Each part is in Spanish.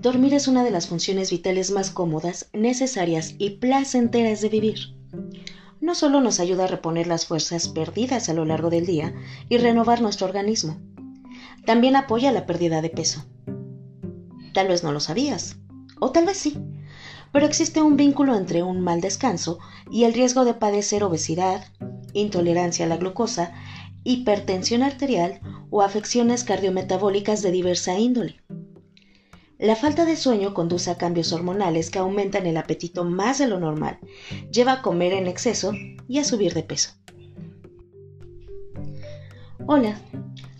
Dormir es una de las funciones vitales más cómodas, necesarias y placenteras de vivir. No solo nos ayuda a reponer las fuerzas perdidas a lo largo del día y renovar nuestro organismo, también apoya la pérdida de peso. Tal vez no lo sabías, o tal vez sí, pero existe un vínculo entre un mal descanso y el riesgo de padecer obesidad, intolerancia a la glucosa, hipertensión arterial o afecciones cardiometabólicas de diversa índole. La falta de sueño conduce a cambios hormonales que aumentan el apetito más de lo normal, lleva a comer en exceso y a subir de peso. Hola,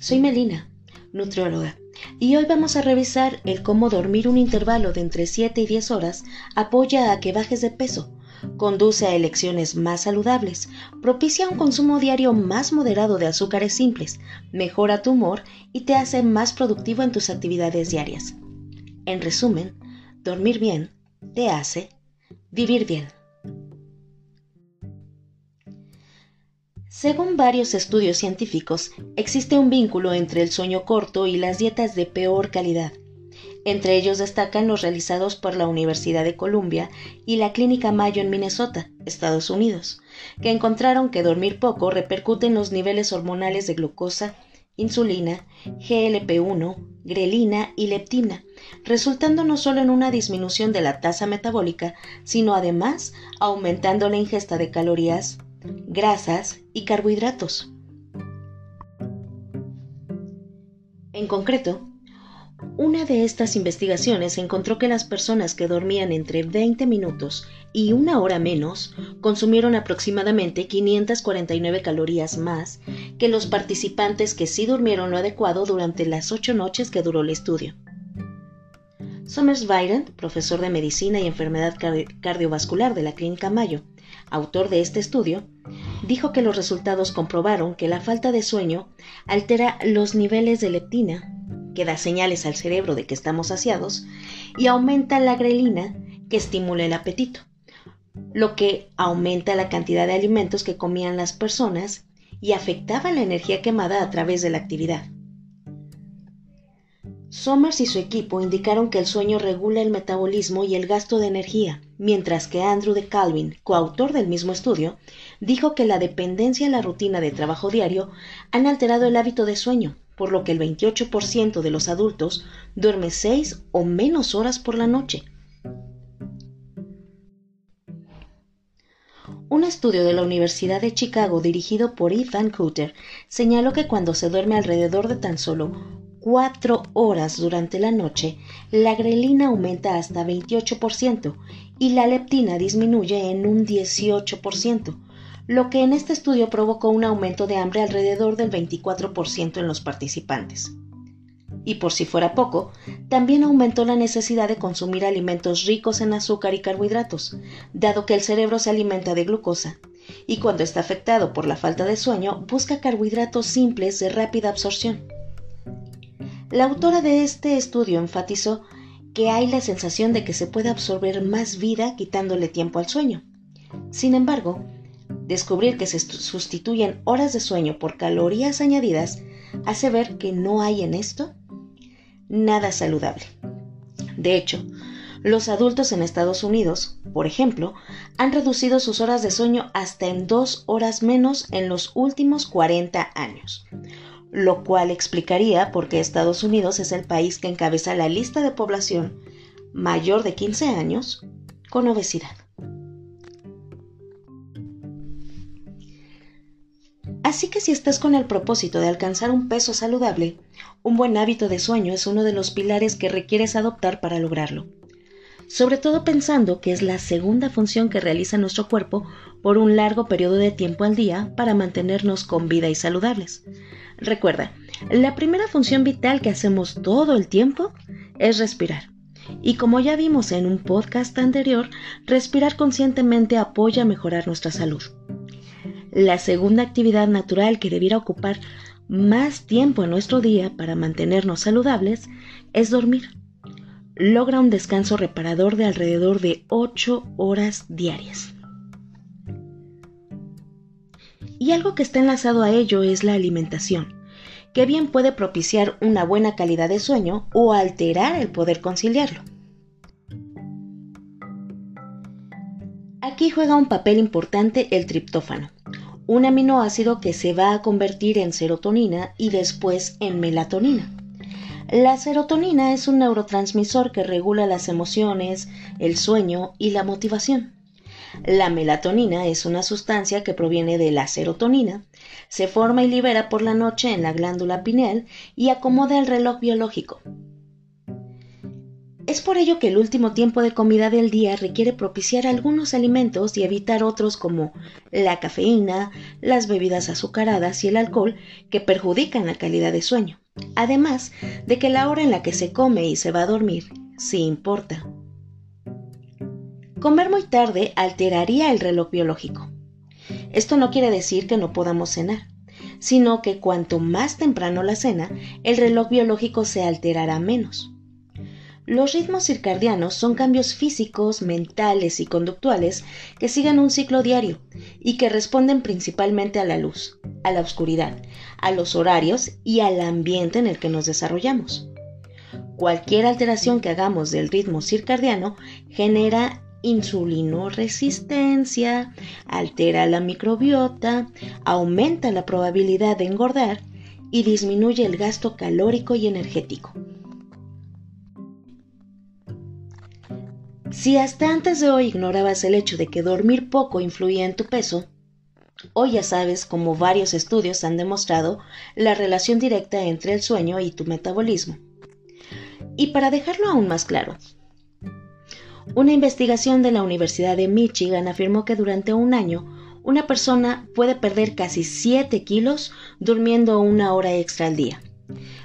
soy Melina, nutrióloga, y hoy vamos a revisar el cómo dormir un intervalo de entre 7 y 10 horas apoya a que bajes de peso, conduce a elecciones más saludables, propicia un consumo diario más moderado de azúcares simples, mejora tu humor y te hace más productivo en tus actividades diarias. En resumen, dormir bien te hace vivir bien. Según varios estudios científicos, existe un vínculo entre el sueño corto y las dietas de peor calidad. Entre ellos destacan los realizados por la Universidad de Columbia y la Clínica Mayo en Minnesota, Estados Unidos, que encontraron que dormir poco repercute en los niveles hormonales de glucosa, insulina, GLP-1, grelina y leptina, resultando no solo en una disminución de la tasa metabólica, sino además aumentando la ingesta de calorías, grasas y carbohidratos. En concreto, una de estas investigaciones encontró que las personas que dormían entre 20 minutos y una hora menos consumieron aproximadamente 549 calorías más que los participantes que sí durmieron lo adecuado durante las ocho noches que duró el estudio. Somers Byron, profesor de medicina y enfermedad cardiovascular de la Clínica Mayo, autor de este estudio, dijo que los resultados comprobaron que la falta de sueño altera los niveles de leptina, que da señales al cerebro de que estamos saciados, y aumenta la grelina, que estimula el apetito, lo que aumenta la cantidad de alimentos que comían las personas y afectaba la energía quemada a través de la actividad. Somers y su equipo indicaron que el sueño regula el metabolismo y el gasto de energía, mientras que Andrew de Calvin, coautor del mismo estudio, dijo que la dependencia a la rutina de trabajo diario han alterado el hábito de sueño, por lo que el 28% de los adultos duerme 6 o menos horas por la noche. Un estudio de la Universidad de Chicago dirigido por Ethan Cooter señaló que cuando se duerme alrededor de tan solo cuatro horas durante la noche, la grelina aumenta hasta 28% y la leptina disminuye en un 18%, lo que en este estudio provocó un aumento de hambre alrededor del 24% en los participantes. Y por si fuera poco, también aumentó la necesidad de consumir alimentos ricos en azúcar y carbohidratos, dado que el cerebro se alimenta de glucosa, y cuando está afectado por la falta de sueño busca carbohidratos simples de rápida absorción. La autora de este estudio enfatizó que hay la sensación de que se puede absorber más vida quitándole tiempo al sueño. Sin embargo, descubrir que se sustituyen horas de sueño por calorías añadidas hace ver que no hay en esto nada saludable. De hecho, los adultos en Estados Unidos, por ejemplo, han reducido sus horas de sueño hasta en dos horas menos en los últimos 40 años, lo cual explicaría por qué Estados Unidos es el país que encabeza la lista de población mayor de 15 años con obesidad. Así que si estás con el propósito de alcanzar un peso saludable, un buen hábito de sueño es uno de los pilares que requieres adoptar para lograrlo. Sobre todo pensando que es la segunda función que realiza nuestro cuerpo por un largo periodo de tiempo al día para mantenernos con vida y saludables. Recuerda, la primera función vital que hacemos todo el tiempo es respirar. Y como ya vimos en un podcast anterior, respirar conscientemente apoya a mejorar nuestra salud. La segunda actividad natural que debiera ocupar más tiempo en nuestro día para mantenernos saludables es dormir logra un descanso reparador de alrededor de 8 horas diarias. Y algo que está enlazado a ello es la alimentación, que bien puede propiciar una buena calidad de sueño o alterar el poder conciliarlo. Aquí juega un papel importante el triptófano, un aminoácido que se va a convertir en serotonina y después en melatonina. La serotonina es un neurotransmisor que regula las emociones, el sueño y la motivación. La melatonina es una sustancia que proviene de la serotonina, se forma y libera por la noche en la glándula pineal y acomoda el reloj biológico. Es por ello que el último tiempo de comida del día requiere propiciar algunos alimentos y evitar otros como la cafeína, las bebidas azucaradas y el alcohol que perjudican la calidad de sueño. Además de que la hora en la que se come y se va a dormir sí importa. Comer muy tarde alteraría el reloj biológico. Esto no quiere decir que no podamos cenar, sino que cuanto más temprano la cena, el reloj biológico se alterará menos. Los ritmos circadianos son cambios físicos, mentales y conductuales que siguen un ciclo diario y que responden principalmente a la luz, a la oscuridad, a los horarios y al ambiente en el que nos desarrollamos. Cualquier alteración que hagamos del ritmo circadiano genera insulinoresistencia, altera la microbiota, aumenta la probabilidad de engordar y disminuye el gasto calórico y energético. Si hasta antes de hoy ignorabas el hecho de que dormir poco influía en tu peso, hoy ya sabes, como varios estudios han demostrado, la relación directa entre el sueño y tu metabolismo. Y para dejarlo aún más claro, una investigación de la Universidad de Michigan afirmó que durante un año una persona puede perder casi 7 kilos durmiendo una hora extra al día.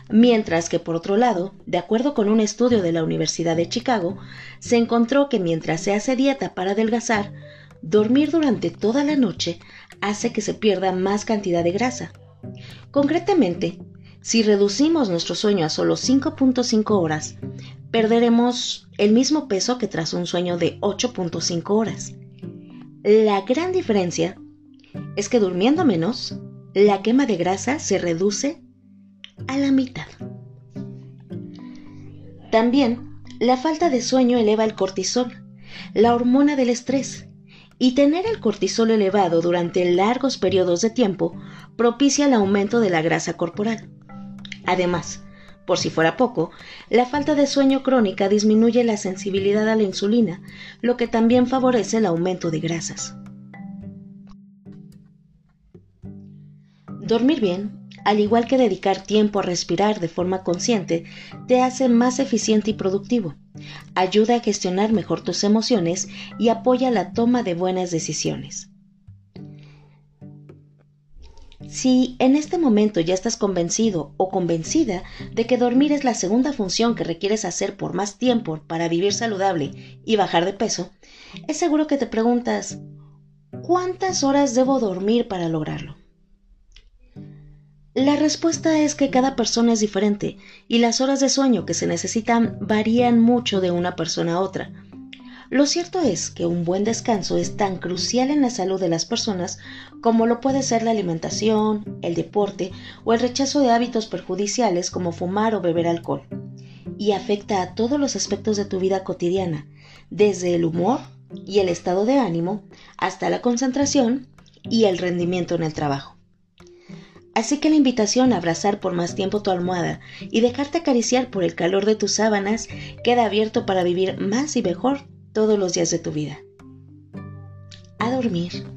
Mientras que por otro lado, de acuerdo con un estudio de la Universidad de Chicago, se encontró que mientras se hace dieta para adelgazar, dormir durante toda la noche hace que se pierda más cantidad de grasa. Concretamente, si reducimos nuestro sueño a solo 5.5 horas, perderemos el mismo peso que tras un sueño de 8.5 horas. La gran diferencia es que durmiendo menos, la quema de grasa se reduce a la mitad. También, la falta de sueño eleva el cortisol, la hormona del estrés, y tener el cortisol elevado durante largos periodos de tiempo propicia el aumento de la grasa corporal. Además, por si fuera poco, la falta de sueño crónica disminuye la sensibilidad a la insulina, lo que también favorece el aumento de grasas. Dormir bien, al igual que dedicar tiempo a respirar de forma consciente, te hace más eficiente y productivo, ayuda a gestionar mejor tus emociones y apoya la toma de buenas decisiones. Si en este momento ya estás convencido o convencida de que dormir es la segunda función que requieres hacer por más tiempo para vivir saludable y bajar de peso, es seguro que te preguntas, ¿cuántas horas debo dormir para lograrlo? La respuesta es que cada persona es diferente y las horas de sueño que se necesitan varían mucho de una persona a otra. Lo cierto es que un buen descanso es tan crucial en la salud de las personas como lo puede ser la alimentación, el deporte o el rechazo de hábitos perjudiciales como fumar o beber alcohol, y afecta a todos los aspectos de tu vida cotidiana, desde el humor y el estado de ánimo hasta la concentración y el rendimiento en el trabajo. Así que la invitación a abrazar por más tiempo tu almohada y dejarte acariciar por el calor de tus sábanas queda abierto para vivir más y mejor todos los días de tu vida. A dormir.